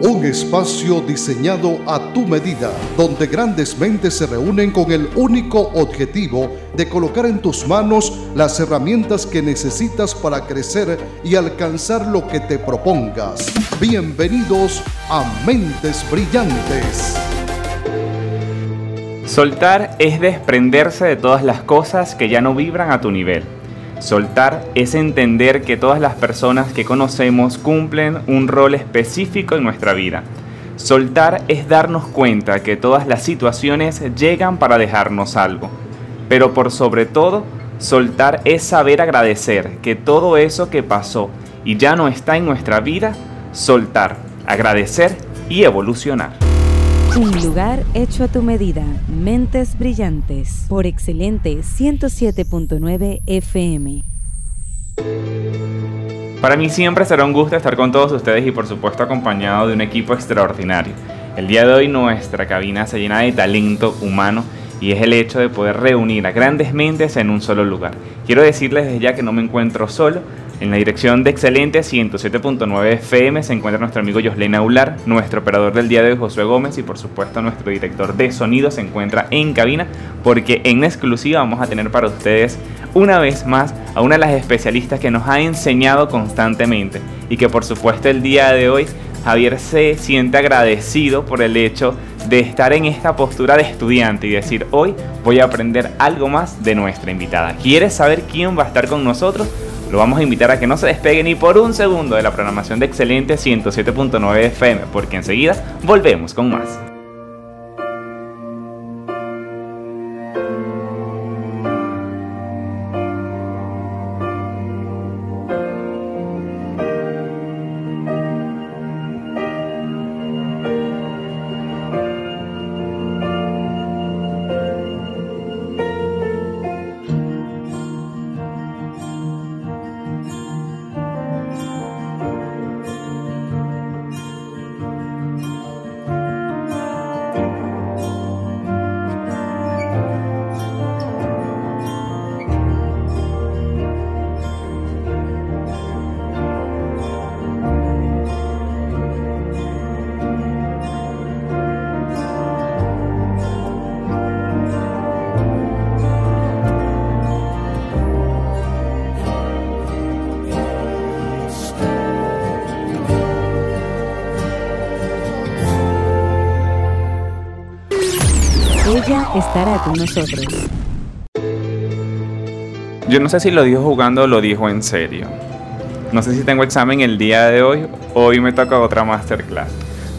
un espacio diseñado a tu medida, donde grandes mentes se reúnen con el único objetivo de colocar en tus manos las herramientas que necesitas para crecer y alcanzar lo que te propongas. Bienvenidos a Mentes Brillantes. Soltar es desprenderse de todas las cosas que ya no vibran a tu nivel Soltar es entender que todas las personas que conocemos cumplen un rol específico en nuestra vida. Soltar es darnos cuenta que todas las situaciones llegan para dejarnos algo. Pero por sobre todo, soltar es saber agradecer que todo eso que pasó y ya no está en nuestra vida, soltar, agradecer y evolucionar. Un lugar hecho a tu medida. Mentes Brillantes. Por Excelente 107.9 FM. Para mí siempre será un gusto estar con todos ustedes y por supuesto acompañado de un equipo extraordinario. El día de hoy nuestra cabina se llena de talento humano y es el hecho de poder reunir a grandes mentes en un solo lugar. Quiero decirles desde ya que no me encuentro solo, en la dirección de Excelente 107.9 FM se encuentra nuestro amigo Joslena Aular, nuestro operador del día de hoy Josué Gómez y por supuesto nuestro director de sonido se encuentra en cabina porque en exclusiva vamos a tener para ustedes una vez más a una de las especialistas que nos ha enseñado constantemente y que por supuesto el día de hoy Javier se siente agradecido por el hecho de estar en esta postura de estudiante y decir hoy voy a aprender algo más de nuestra invitada. ¿Quieres saber quién va a estar con nosotros? Lo vamos a invitar a que no se despegue ni por un segundo de la programación de Excelente 107.9 FM, porque enseguida volvemos con más. Estará con nosotros. Yo no sé si lo dijo jugando o lo dijo en serio. No sé si tengo examen el día de hoy, hoy me toca otra masterclass.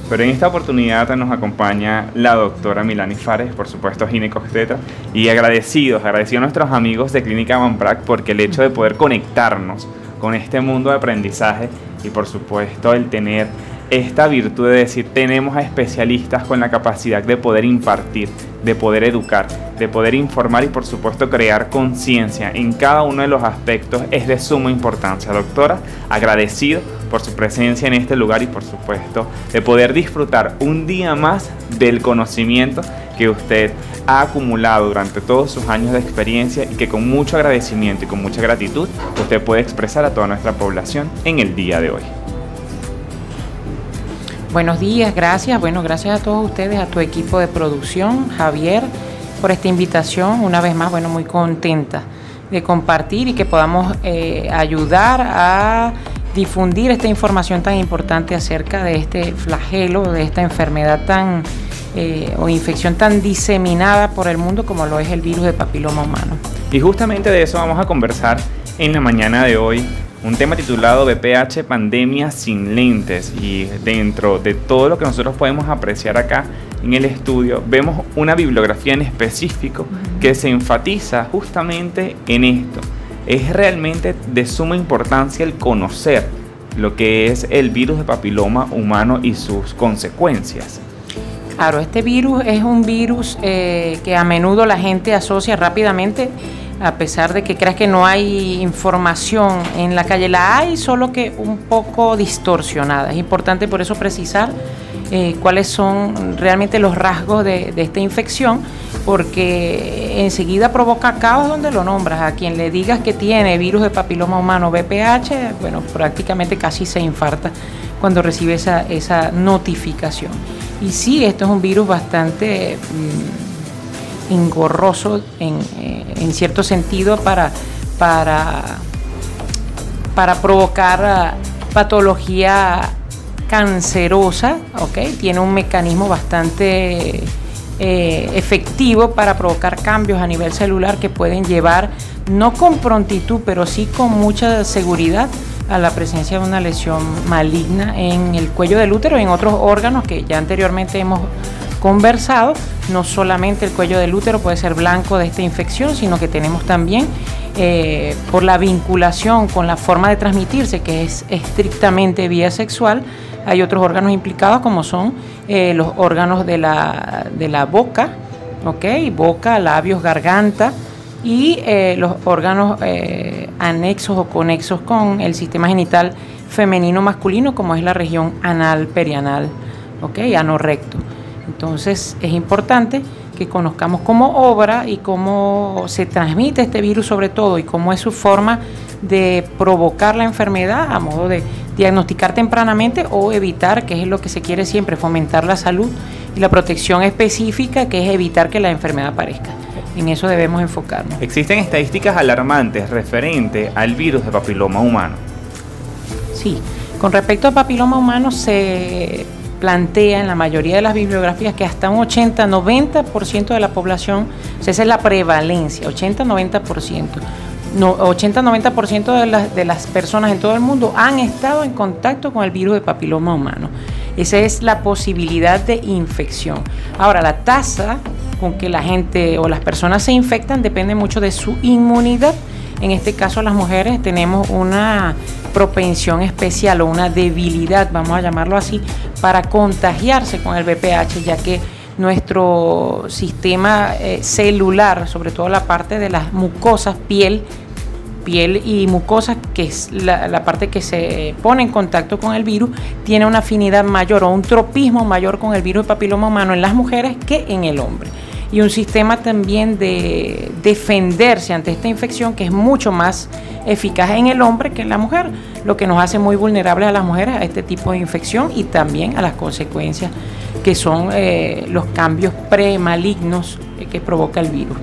Pero en esta oportunidad nos acompaña la doctora Milani Fares, por supuesto ginecobstetra, y agradecidos, agradecidos a nuestros amigos de Clínica Manprac porque el hecho de poder conectarnos con este mundo de aprendizaje y por supuesto el tener esta virtud de decir tenemos a especialistas con la capacidad de poder impartir, de poder educar, de poder informar y por supuesto crear conciencia en cada uno de los aspectos es de suma importancia. Doctora, agradecido por su presencia en este lugar y por supuesto de poder disfrutar un día más del conocimiento que usted ha acumulado durante todos sus años de experiencia y que con mucho agradecimiento y con mucha gratitud usted puede expresar a toda nuestra población en el día de hoy. Buenos días, gracias. Bueno, gracias a todos ustedes, a tu equipo de producción, Javier, por esta invitación. Una vez más, bueno, muy contenta de compartir y que podamos eh, ayudar a difundir esta información tan importante acerca de este flagelo, de esta enfermedad tan eh, o infección tan diseminada por el mundo como lo es el virus de papiloma humano. Y justamente de eso vamos a conversar en la mañana de hoy un tema titulado BPH Pandemia sin lentes y dentro de todo lo que nosotros podemos apreciar acá en el estudio vemos una bibliografía en específico que se enfatiza justamente en esto. Es realmente de suma importancia el conocer lo que es el virus de papiloma humano y sus consecuencias. Claro, este virus es un virus eh, que a menudo la gente asocia rápidamente a pesar de que creas que no hay información en la calle, la hay, solo que un poco distorsionada. Es importante por eso precisar eh, cuáles son realmente los rasgos de, esta infección, porque enseguida provoca caos donde lo nombras. A quien le digas que tiene virus de papiloma humano VPH, bueno, prácticamente casi se infarta cuando recibe esa, esa notificación. Y sí, esto es un virus bastante mm, engorroso en, eh, en, cierto sentido para, para, para provocar ah, patología cancerosa. Tiene un mecanismo bastante eh, efectivo para provocar cambios a nivel celular que pueden llevar, no con prontitud, pero sí con mucha seguridad a la presencia de una lesión maligna en el cuello del útero y en otros órganos que ya anteriormente hemos conversado. No solamente el cuello del útero puede ser blanco de esta infección, sino que tenemos también, eh, por la vinculación con la forma de transmitirse, que es estrictamente vía sexual, hay otros órganos implicados como son eh, los órganos de la, de la boca, ¿ok? Boca, labios, garganta, y eh, los órganos anexos o conexos con el sistema genital femenino masculino, como es la región anal perianal, ¿ok? Ano recto. Entonces es importante que conozcamos cómo obra y cómo se transmite este virus sobre todo y cómo es su forma de provocar la enfermedad a modo de diagnosticar tempranamente o evitar, que es lo que se quiere siempre, fomentar la salud y la protección específica, que es evitar que la enfermedad aparezca. En eso debemos enfocarnos. Existen estadísticas alarmantes referente al virus de papiloma humano. Sí, con respecto a papiloma humano se plantea en la mayoría de las bibliografías que hasta un 80-90% de la población, esa es la prevalencia, 80-90%. 80-90% de las, de las personas en todo el mundo han estado en contacto con el virus de papiloma humano. Esa es la posibilidad de infección. Ahora, la tasa con que la gente o las personas se infectan depende mucho de su inmunidad. En este caso las mujeres tenemos una propensión especial o una debilidad, vamos a llamarlo así, para contagiarse con el VPH, ya que nuestro sistema eh, celular, sobre todo la parte de las mucosas, piel, piel y mucosa, que es la, parte que se pone en contacto con el virus, tiene una afinidad mayor o un tropismo mayor con el virus de papiloma humano en las mujeres que en el hombre y un sistema también de defenderse ante esta infección que es mucho más eficaz en el hombre que en la mujer, lo que nos hace muy vulnerables a las mujeres a este tipo de infección y también a las consecuencias que son eh, los cambios premalignos que provoca el virus.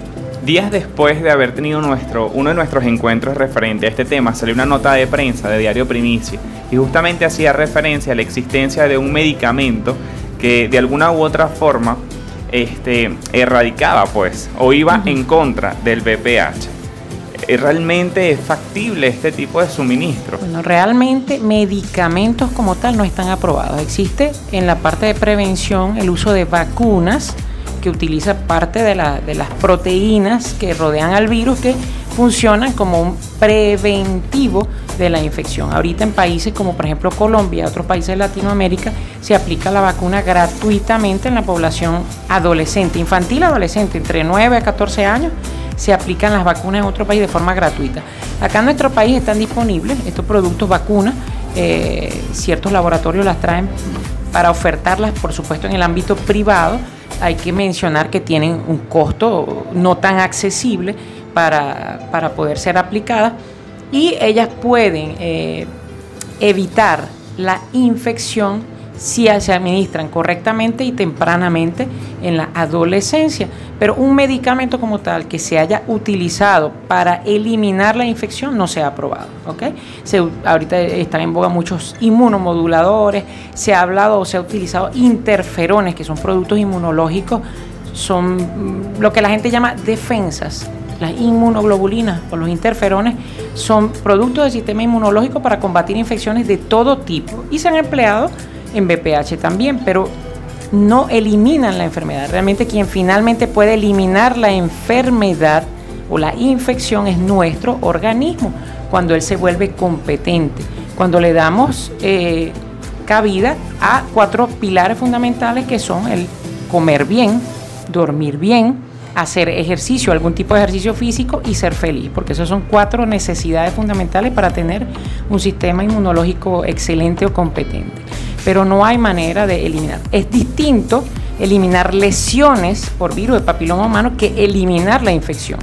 Días después de haber tenido nuestro, uno de nuestros encuentros referente a este tema, salió una nota de prensa de Diario Primicia y justamente hacía referencia a la existencia de un medicamento que de alguna u otra forma este, erradicaba pues o iba en contra del BPH. Eh, ¿Realmente es factible este tipo de suministro? Bueno, realmente medicamentos como tal no están aprobados. Existe en la parte de prevención el uso de vacunas que utiliza parte de, de las proteínas que rodean al virus que funcionan como un preventivo de la infección. Ahorita en países como por ejemplo Colombia, otros países de Latinoamérica, se aplica la vacuna gratuitamente en la población adolescente, infantil adolescente, entre 9 a 14 años, se aplican las vacunas en otro país de forma gratuita. Acá en nuestro país están disponibles estos productos vacunas, eh, ciertos laboratorios las traen para ofertarlas, por supuesto, en el ámbito privado. Hay que mencionar que tienen un costo no tan accesible para, para poder ser aplicadas y ellas pueden eh, evitar la infección si se administran correctamente y tempranamente en la adolescencia. Pero un medicamento como tal que se haya utilizado para eliminar la infección no se ha aprobado. Ahorita están en boga muchos inmunomoduladores, se ha hablado o se ha utilizado interferones, que son productos inmunológicos, son mm, lo que la gente llama defensas las inmunoglobulinas o los interferones son productos del sistema inmunológico para combatir infecciones de todo tipo y se han empleado en BPH también, pero no eliminan la enfermedad. Realmente quien finalmente puede eliminar la enfermedad o la infección es nuestro organismo cuando él se vuelve competente, cuando le damos eh, cabida a cuatro pilares fundamentales que son el comer bien, dormir bien, hacer ejercicio, algún tipo de ejercicio físico y ser feliz, porque esas son cuatro necesidades fundamentales para tener un sistema inmunológico excelente o competente. Pero no hay manera de eliminar. Es distinto eliminar lesiones por virus de papiloma humano que eliminar la infección.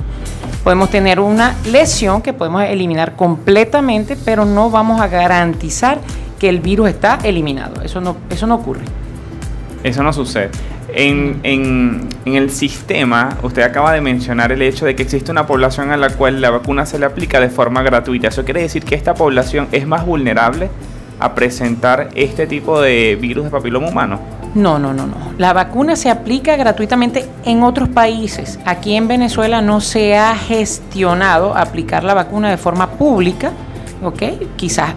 Podemos tener una lesión que podemos eliminar completamente, pero no vamos a garantizar que el virus está eliminado. Eso no, eso no ocurre. Eso no sucede. En, el sistema, usted acaba de mencionar el hecho de que existe una población a la cual la vacuna se le aplica de forma gratuita. ¿Eso quiere decir que esta población es más vulnerable a presentar este tipo de virus de papiloma humano? No, no, no, no. La vacuna se aplica gratuitamente en otros países. Aquí en Venezuela no se ha gestionado aplicar la vacuna de forma pública, ¿ok? Quizás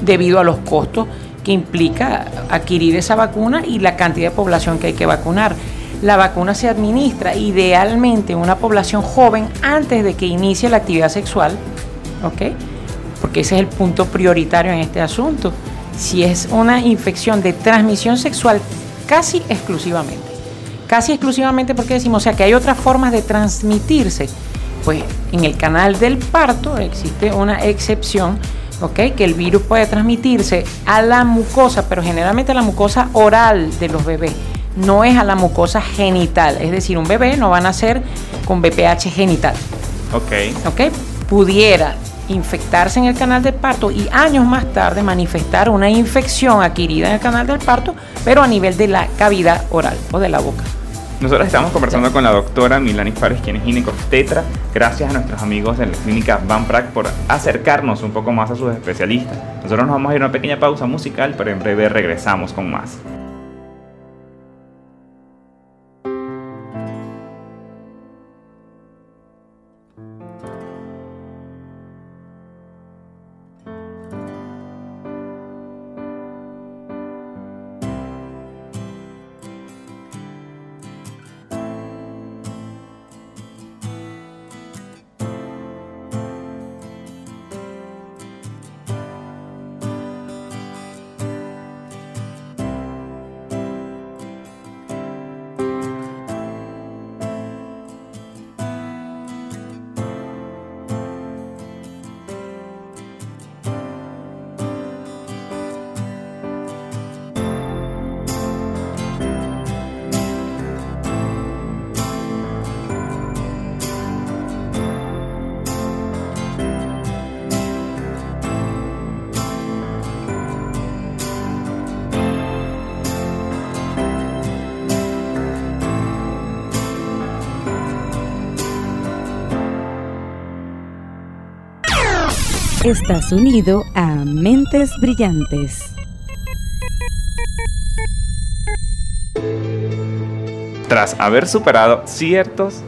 debido a los costos que implica adquirir esa vacuna y la cantidad de población que hay que vacunar. La vacuna se administra idealmente en una población joven antes de que inicie la actividad sexual, ¿ok? Porque ese es el punto prioritario en este asunto. Si es una infección de transmisión sexual casi exclusivamente. Casi exclusivamente porque decimos, o sea, que hay otras formas de transmitirse. Pues en el canal del parto existe una excepción, ¿ok? Que el virus puede transmitirse a la mucosa, pero generalmente a la mucosa oral de los bebés. No es a la mucosa genital. Es decir, un bebé no va a nacer con BPH genital. Ok. Ok. Pudiera infectarse en el canal del parto y años más tarde manifestar una infección adquirida en el canal del parto, pero a nivel de la cavidad oral o de la boca. Nosotros estamos conversando con la doctora Milani Fares, quien es ginecostetra, gracias a nuestros amigos de la clínica Van Prac por acercarnos un poco más a sus especialistas. Nosotros nos vamos a ir a una pequeña pausa musical, pero en breve regresamos con más. Estás unido a Mentes Brillantes. Tras haber superado ciertos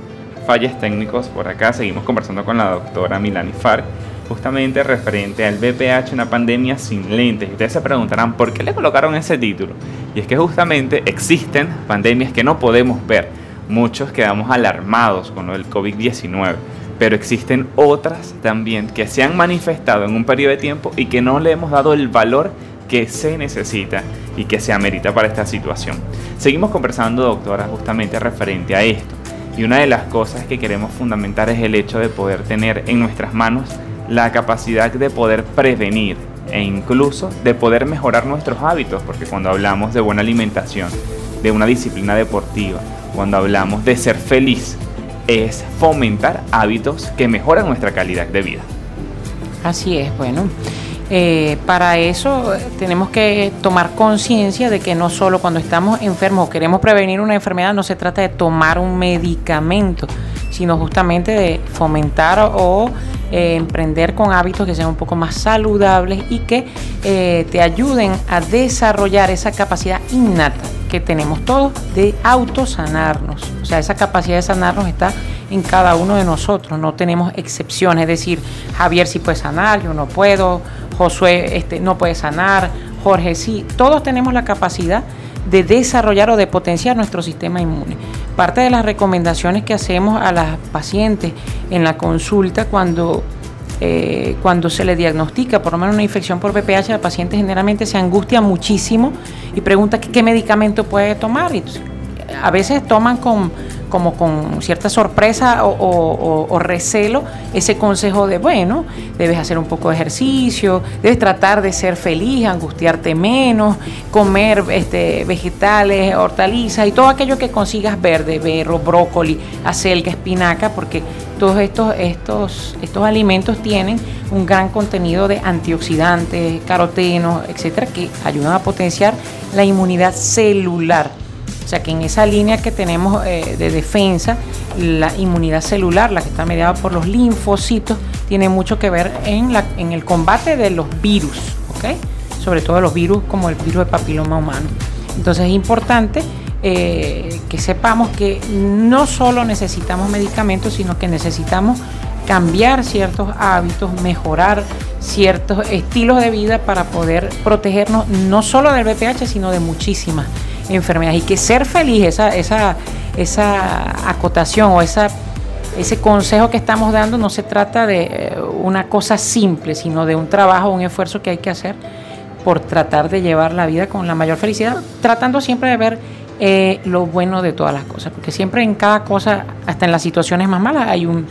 fallos técnicos, por acá seguimos conversando con la doctora Milani Far, justamente referente al BPH, una pandemia sin lentes. Y ustedes se preguntarán, ¿por qué le colocaron ese título? Y es que justamente existen pandemias que no podemos ver. Muchos quedamos alarmados con el COVID-19 pero existen otras también que se han manifestado en un periodo de tiempo y que no le hemos dado el valor que se necesita y que se amerita para esta situación. Seguimos conversando, doctora, justamente referente a esto. Y una de las cosas que queremos fundamentar es el hecho de poder tener en nuestras manos la capacidad de poder prevenir e incluso de poder mejorar nuestros hábitos, porque cuando hablamos de buena alimentación, de una disciplina deportiva, cuando hablamos de ser feliz, es fomentar hábitos que mejoran nuestra calidad de vida. Así es, bueno. Eh, para eso eh, tenemos que tomar conciencia de que no solo cuando estamos enfermos o queremos prevenir una enfermedad, no se trata de tomar un medicamento, sino justamente de fomentar o eh, emprender con hábitos que sean un poco más saludables y que te ayuden a desarrollar esa capacidad innata que tenemos todos de autosanarnos. O sea, esa capacidad de sanarnos está en cada uno de nosotros, no tenemos excepciones. Es decir, Javier sí puede sanar, yo no puedo, Josué este, no puede sanar, Jorge sí. Todos tenemos la capacidad de desarrollar o de potenciar nuestro sistema inmune. Parte de las recomendaciones que hacemos a las pacientes en la consulta cuando eh, cuando se le diagnostica por lo menos una infección por VPH, la paciente generalmente se angustia muchísimo y pregunta qué, medicamento puede tomar. Y a veces toman con, como con cierta sorpresa o, recelo ese consejo de, bueno, debes hacer un poco de ejercicio, debes tratar de ser feliz, angustiarte menos, comer este, vegetales, hortalizas y todo aquello que consigas verde, berro, brócoli, acelga, espinaca, porque todos estos, estos, estos alimentos tienen un gran contenido de antioxidantes, carotenos, etcétera, que ayudan a potenciar la inmunidad celular. O sea que en esa línea que tenemos eh, de defensa, la inmunidad celular, la que está mediada por los linfocitos, tiene mucho que ver en, el combate de los virus, ¿ok? Sobre todo los virus como el virus de papiloma humano. Entonces es importante eh, que sepamos que no solo necesitamos medicamentos, sino que necesitamos cambiar ciertos hábitos, mejorar ciertos estilos de vida para poder protegernos no solo del VPH, sino de muchísimas enfermedades. Y que ser feliz, esa, esa, esa acotación o ese consejo que estamos dando no se trata de eh, una cosa simple, sino de un trabajo, un esfuerzo que hay que hacer por tratar de llevar la vida con la mayor felicidad, tratando siempre de ver eh, lo bueno de todas las cosas, porque siempre en cada cosa, hasta en las situaciones más malas, hay un,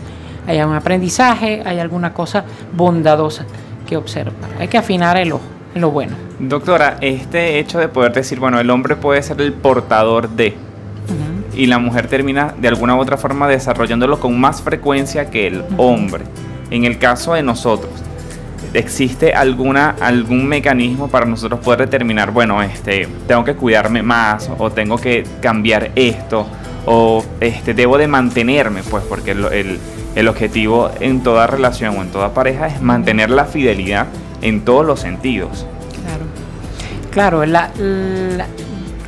hay un aprendizaje, hay alguna cosa bondadosa que observar. Hay que afinar el ojo lo bueno. Doctora, este hecho de poder decir, bueno, el hombre puede ser el portador de, y la mujer termina de alguna u otra forma desarrollándolo con más frecuencia que el hombre. En el caso de nosotros, ¿existe alguna, algún mecanismo para nosotros poder determinar, bueno, este, tengo que cuidarme más o tengo que cambiar esto o este, debo de mantenerme, pues porque el, el, objetivo en toda relación o en toda pareja es mantener la fidelidad en todos los sentidos. Claro, claro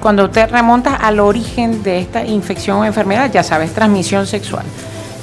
cuando te remontas al origen de esta infección o enfermedad, ya sabes, transmisión sexual.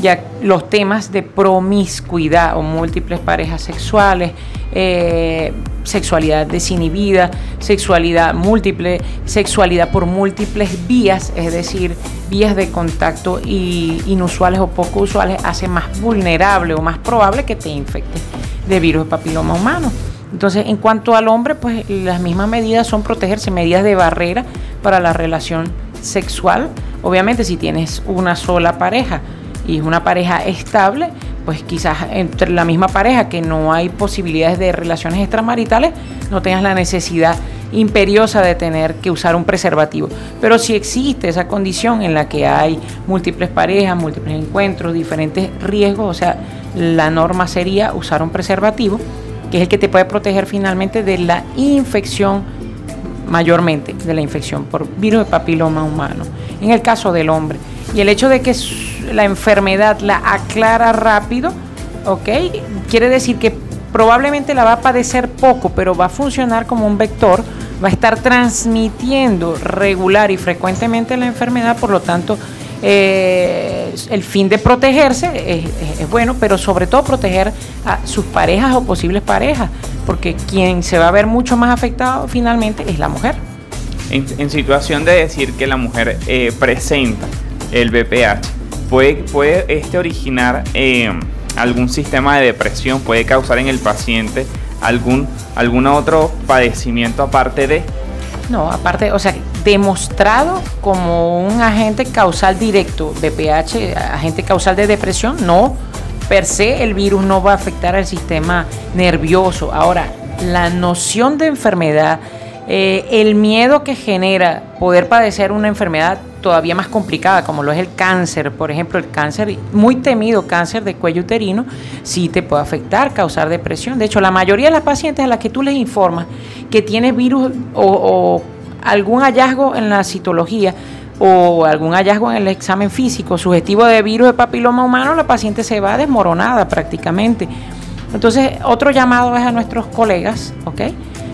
Ya los temas de promiscuidad o múltiples parejas sexuales, eh, sexualidad desinhibida, sexualidad múltiple, sexualidad por múltiples vías, es decir, vías de contacto inusuales o poco usuales, hace más vulnerable o más probable que te infectes de virus de papiloma humano. Entonces, en cuanto al hombre, pues las mismas medidas son protegerse, medidas de barrera para la relación sexual. Obviamente, si tienes una sola pareja, y es una pareja estable, pues quizás entre la misma pareja que no hay posibilidades de relaciones extramaritales, no tengas la necesidad imperiosa de tener que usar un preservativo. Pero si existe esa condición en la que hay múltiples parejas, múltiples encuentros, diferentes riesgos, o sea, la norma sería usar un preservativo, que es el que te puede proteger finalmente de la infección, mayormente de la infección por virus de papiloma humano. En el caso del hombre, y el hecho de que la enfermedad la aclara rápido, ¿ok? Quiere decir que probablemente la va a padecer poco, pero va a funcionar como un vector, va a estar transmitiendo regular y frecuentemente la enfermedad, por lo tanto, eh, el fin de protegerse es, bueno, pero sobre todo proteger a sus parejas o posibles parejas, porque quien se va a ver mucho más afectado finalmente es la mujer. En, situación de decir que la mujer eh, presenta el BPH, puede, puede este originar eh, algún sistema de depresión, puede causar en el paciente algún, algún otro padecimiento aparte de... No, aparte, o sea, demostrado como un agente causal directo, BPH, agente causal de depresión, no, per se el virus no va a afectar al sistema nervioso. Ahora, la noción de enfermedad, eh, el miedo que genera poder padecer una enfermedad todavía más complicada, como lo es el cáncer, por ejemplo, el cáncer, muy temido cáncer de cuello uterino, sí te puede afectar, causar depresión. De hecho, la mayoría de las pacientes a las que tú les informas que tienes virus o, algún hallazgo en la citología, o algún hallazgo en el examen físico sugestivo de virus de papiloma humano, la paciente se va desmoronada prácticamente. Entonces, otro llamado es a nuestros colegas, ¿ok?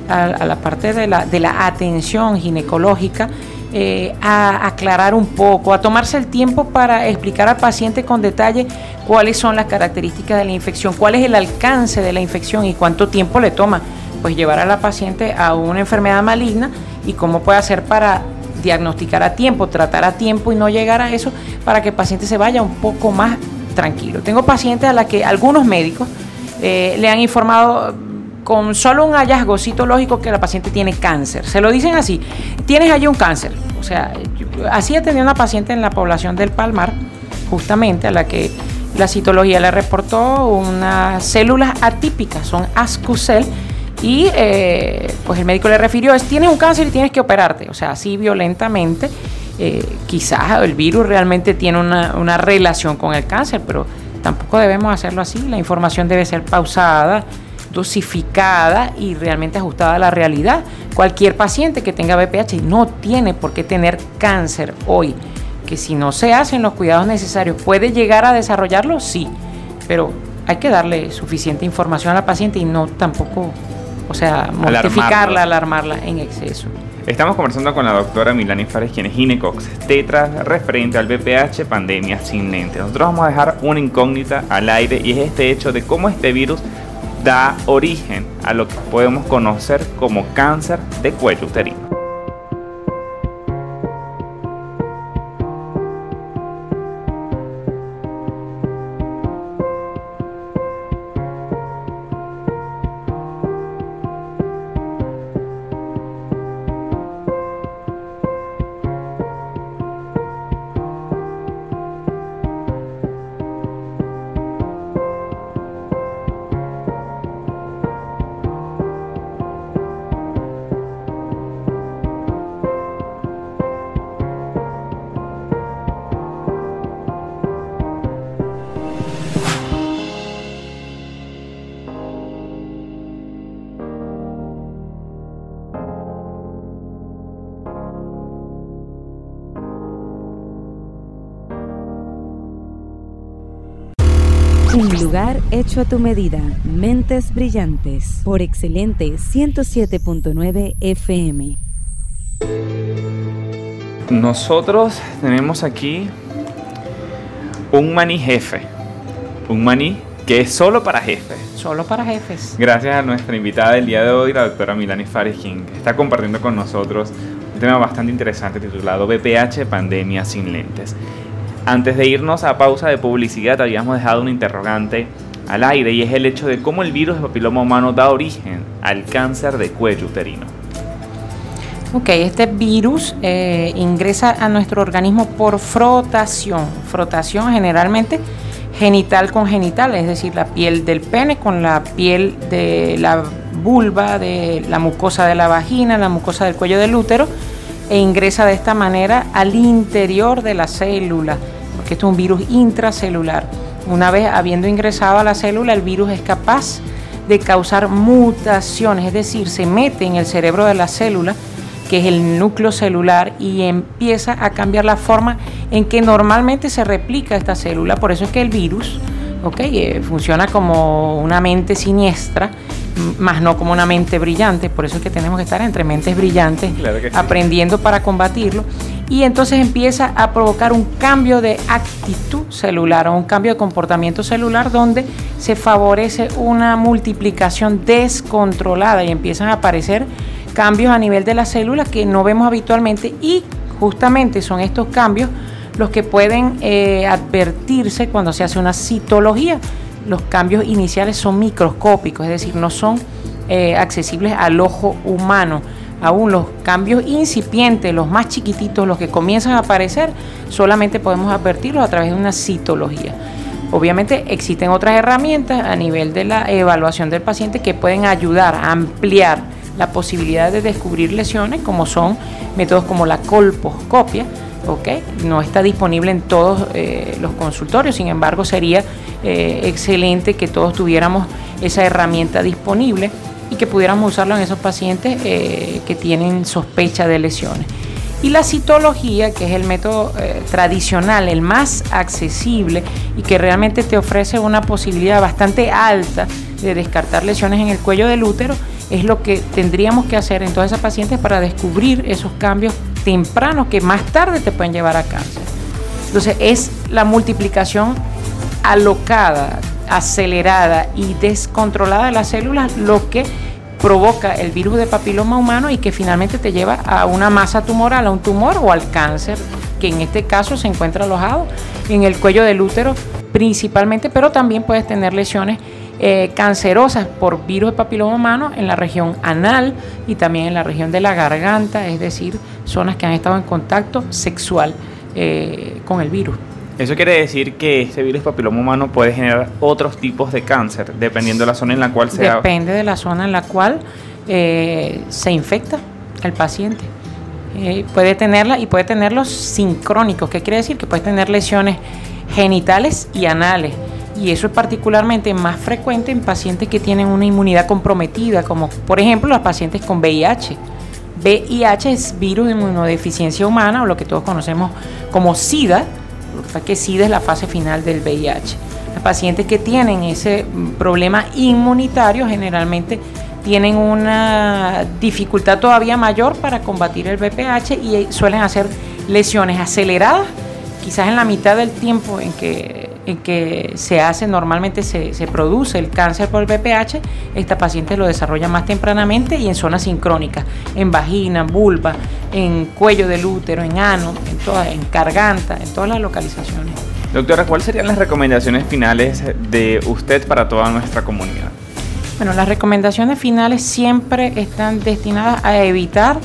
A, la parte de la, atención ginecológica eh, a aclarar un poco, a tomarse el tiempo para explicar al paciente con detalle cuáles son las características de la infección, cuál es el alcance de la infección y cuánto tiempo le toma, pues llevar a la paciente a una enfermedad maligna y cómo puede hacer para diagnosticar a tiempo, tratar a tiempo y no llegar a eso para que el paciente se vaya un poco más tranquilo. Tengo pacientes a las que algunos médicos eh, le han informado con solo un hallazgo citológico que la paciente tiene cáncer. Se lo dicen así, tienes allí un cáncer sea, así atendí a una paciente en la población del Palmar, justamente a la que la citología le reportó unas células atípicas, son ascucel, y eh, pues el médico le refirió, es, tienes un cáncer y tienes que operarte, o sea, así violentamente. Eh, quizás el virus realmente tiene una, una relación con el cáncer, pero tampoco debemos hacerlo así. La información debe ser pausada, dosificada y realmente ajustada a la realidad. Cualquier paciente que tenga BPH no tiene por qué tener cáncer hoy. Que si no se hacen los cuidados necesarios, ¿puede llegar a desarrollarlo? Sí, pero hay que darle suficiente información a la paciente y no tampoco, o sea, mortificarla, alarmarla en exceso. Estamos conversando con la doctora Milani Fares, quien es ginecox tetra, referente al VPH pandemia sin lente. Nosotros vamos a dejar una incógnita al aire y es este hecho de cómo este virus da origen a lo que podemos conocer como cáncer de cuello uterino. Un lugar hecho a tu medida. Mentes brillantes. Por excelente 107.9 FM. Nosotros tenemos aquí un maní jefe. Un maní que es solo para jefes. Solo para jefes. Gracias a nuestra invitada del día de hoy, la doctora Milani Fares, quien está compartiendo con nosotros un tema bastante interesante titulado BPH Pandemia sin lentes. Antes de irnos a pausa de publicidad, habíamos dejado un interrogante al aire y es el hecho de cómo el virus de papiloma humano da origen al cáncer de cuello uterino. Ok, este virus eh, ingresa a nuestro organismo por frotación. Frotación generalmente genital con genital, es decir, la piel del pene con la piel de la vulva, de la mucosa de la vagina, la mucosa del cuello del útero, e ingresa de esta manera al interior de la célula que esto es un virus intracelular. Una vez habiendo ingresado a la célula, el virus es capaz de causar mutaciones, es decir, se mete en el cerebro de la célula, que es el núcleo celular, y empieza a cambiar la forma en que normalmente se replica esta célula. Por eso es que el virus okay, eh, funciona como una mente siniestra, más no como una mente brillante. Por eso es que tenemos que estar entre mentes brillantes, aprendiendo para combatirlo y entonces empieza a provocar un cambio de actitud celular o un cambio de comportamiento celular donde se favorece una multiplicación descontrolada y empiezan a aparecer cambios a nivel de las células que no vemos habitualmente y justamente son estos cambios los que pueden eh, advertirse cuando se hace una citología. Los cambios iniciales son microscópicos, es decir, no son eh, accesibles al ojo humano aún los cambios incipientes, los más chiquititos, los que comienzan a aparecer, solamente podemos advertirlos a través de una citología. Obviamente existen otras herramientas a nivel de la evaluación del paciente que pueden ayudar a ampliar la posibilidad de descubrir lesiones, como son métodos como la colposcopia, no está disponible en todos eh, los consultorios, sin embargo sería eh, excelente que todos tuviéramos esa herramienta disponible que pudiéramos usarlo en esos pacientes eh, que tienen sospecha de lesiones. Y la citología, que es el método eh, tradicional, el más accesible y que realmente te ofrece una posibilidad bastante alta de descartar lesiones en el cuello del útero, es lo que tendríamos que hacer en todas esas pacientes para descubrir esos cambios tempranos que más tarde te pueden llevar a cáncer. Entonces es la multiplicación alocada acelerada y descontrolada de las células lo que provoca el virus de papiloma humano y que finalmente te lleva a una masa tumoral, a un tumor o al cáncer, que en este caso se encuentra alojado en el cuello del útero principalmente, pero también puedes tener lesiones eh, cancerosas por virus de papiloma humano en la región anal y también en la región de la garganta, es decir, zonas que han estado en contacto sexual eh, con el virus. Eso quiere decir que este virus papiloma humano puede generar otros tipos de cáncer, dependiendo de la zona en la cual sea. Depende de la zona en la cual eh, se infecta el paciente. puede tenerla y puede tenerlos sincrónicos. ¿Qué quiere decir? Que puede tener lesiones genitales y anales y eso es particularmente más frecuente en pacientes que tienen una inmunidad comprometida, como por ejemplo los pacientes con VIH. VIH es virus de inmunodeficiencia humana o lo que todos conocemos como SIDA, que SIDA es la fase final del VIH. Los pacientes que tienen ese problema inmunitario generalmente tienen una dificultad todavía mayor para combatir el VPH y suelen hacer lesiones aceleradas, quizás en la mitad del tiempo en que que se hace, normalmente se, produce el cáncer por el BPH, esta paciente lo desarrolla más tempranamente y en zonas sincrónicas, en vagina, vulva, en cuello del útero, en ano, en, toda, en garganta, en todas las localizaciones. Doctora, ¿cuáles serían las recomendaciones finales de usted para toda nuestra comunidad? Bueno, las recomendaciones finales siempre están destinadas a evitar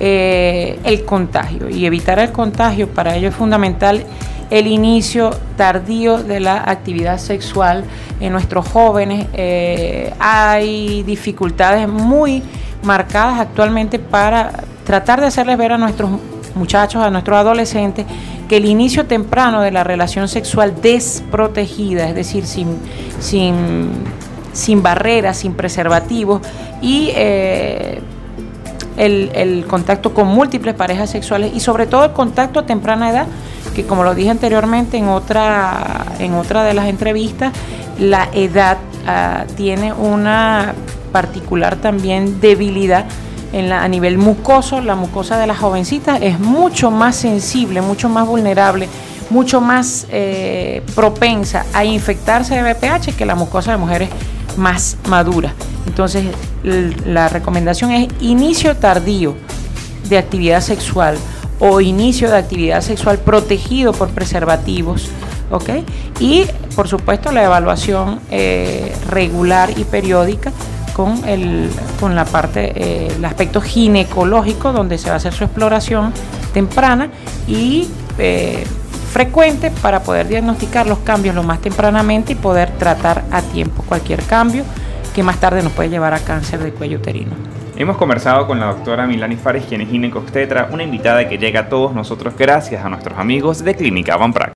eh, el contagio y evitar el contagio para ello es fundamental el inicio tardío de la actividad sexual en nuestros jóvenes. Eh, hay dificultades muy marcadas actualmente para tratar de hacerles ver a nuestros muchachos, a nuestros adolescentes, que el inicio temprano de la relación sexual desprotegida, es decir, sin, sin, barreras, sin preservativos y eh, el, el, contacto con múltiples parejas sexuales y sobre todo el contacto a temprana edad que como lo dije anteriormente en otra, en otra de las entrevistas, la edad ah, tiene una particular también debilidad en la, a nivel mucoso. La mucosa de las jovencitas es mucho más sensible, mucho más vulnerable, mucho más eh, propensa a infectarse de VPH que la mucosa de mujeres más maduras. Entonces, la recomendación es inicio tardío de actividad sexual o inicio de actividad sexual protegido por preservativos. Y por supuesto la evaluación eh, regular y periódica con, el, con la parte, eh, el aspecto ginecológico, donde se va a hacer su exploración temprana y eh, frecuente para poder diagnosticar los cambios lo más tempranamente y poder tratar a tiempo cualquier cambio que más tarde nos puede llevar a cáncer de cuello uterino. Hemos conversado con la doctora Milani Fares, quien es ginecobstetra, una invitada que llega a todos nosotros gracias a nuestros amigos de Clínica Van